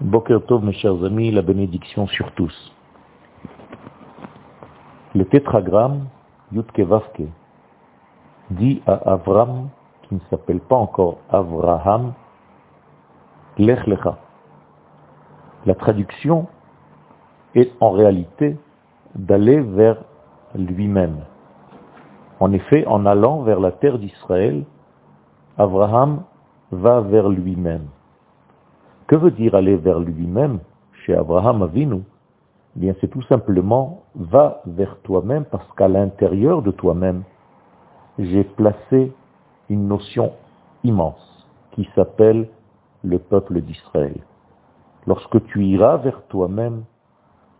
Boker Tov, mes chers amis, la bénédiction sur tous. Le tétragramme Yutke Vavke dit à Avram, qui ne s'appelle pas encore Avraham, Lech Lecha. La traduction est en réalité d'aller vers lui-même. En effet, en allant vers la terre d'Israël, Abraham va vers lui-même. Que veut dire aller vers lui-même chez Abraham Avinu? Eh Bien, c'est tout simplement va vers toi-même parce qu'à l'intérieur de toi-même, j'ai placé une notion immense qui s'appelle le peuple d'Israël. Lorsque tu iras vers toi-même,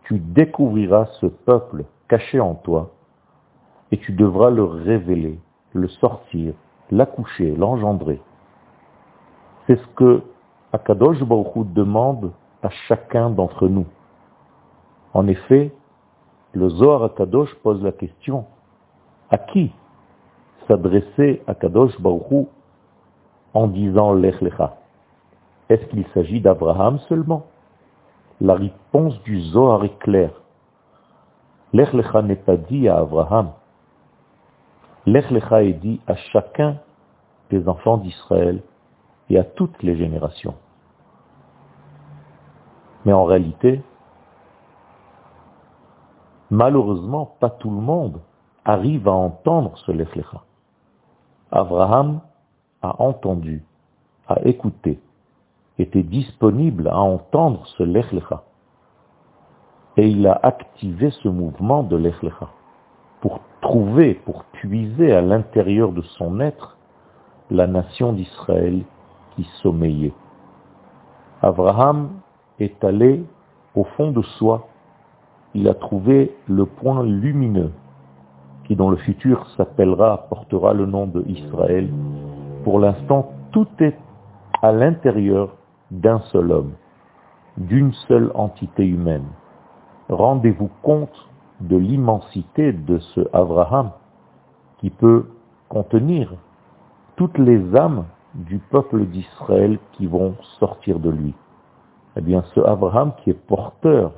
tu découvriras ce peuple caché en toi et tu devras le révéler, le sortir, l'accoucher, l'engendrer. C'est ce que Akadosh Baruch demande à chacun d'entre nous. En effet, le Zohar Akadosh pose la question, à qui s'adresser Akadosh Baruch en disant Lech Lecha? Est-ce qu'il s'agit d'Abraham seulement? La réponse du Zohar est claire. Lech Lecha n'est pas dit à Abraham. Lech Lecha est dit à chacun des enfants d'Israël et à toutes les générations. Mais en réalité, malheureusement, pas tout le monde arrive à entendre ce Lech Lecha. Abraham a entendu, a écouté, était disponible à entendre ce Lech Lecha. Et il a activé ce mouvement de Lech Lecha pour trouver, pour puiser à l'intérieur de son être la nation d'Israël qui sommeillait. Abraham est allé au fond de soi. Il a trouvé le point lumineux qui dans le futur s'appellera, portera le nom de Israël. Pour l'instant, tout est à l'intérieur d'un seul homme, d'une seule entité humaine. Rendez-vous compte de l'immensité de ce Abraham qui peut contenir toutes les âmes du peuple d'Israël qui vont sortir de lui. Eh bien, ce Abraham qui est porteur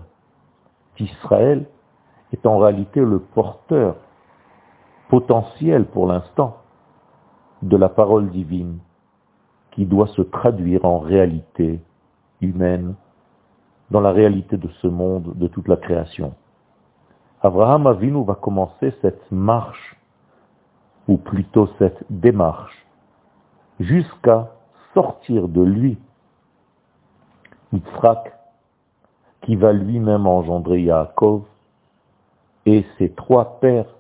d'Israël est en réalité le porteur potentiel pour l'instant de la parole divine qui doit se traduire en réalité humaine dans la réalité de ce monde, de toute la création. Abraham Avinu va commencer cette marche, ou plutôt cette démarche, jusqu'à sortir de lui Yitzhak, qui va lui-même engendrer Yaakov, et ces trois pères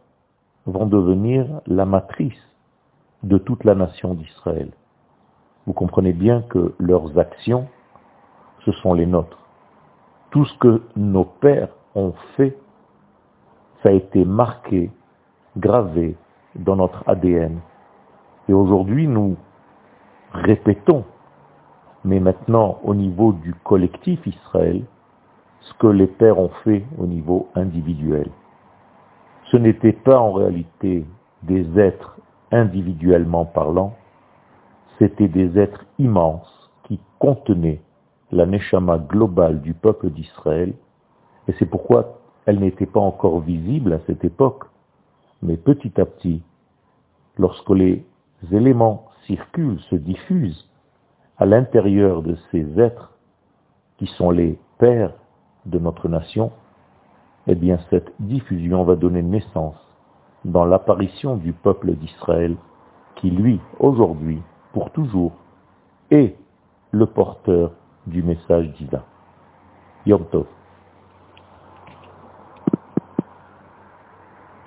vont devenir la matrice de toute la nation d'Israël. Vous comprenez bien que leurs actions, ce sont les nôtres. Tout ce que nos pères ont fait, ça a été marqué, gravé dans notre ADN. Et aujourd'hui, nous répétons, mais maintenant au niveau du collectif Israël, ce que les pères ont fait au niveau individuel. Ce n'était pas en réalité des êtres individuellement parlant, c'était des êtres immenses qui contenaient la neshama globale du peuple d'Israël, et c'est pourquoi elle n'était pas encore visible à cette époque. Mais petit à petit, lorsque les éléments circulent, se diffusent à l'intérieur de ces êtres qui sont les pères de notre nation, eh bien cette diffusion va donner naissance dans l'apparition du peuple d'Israël qui, lui, aujourd'hui, pour toujours, est le porteur du message divin. Yom Tov.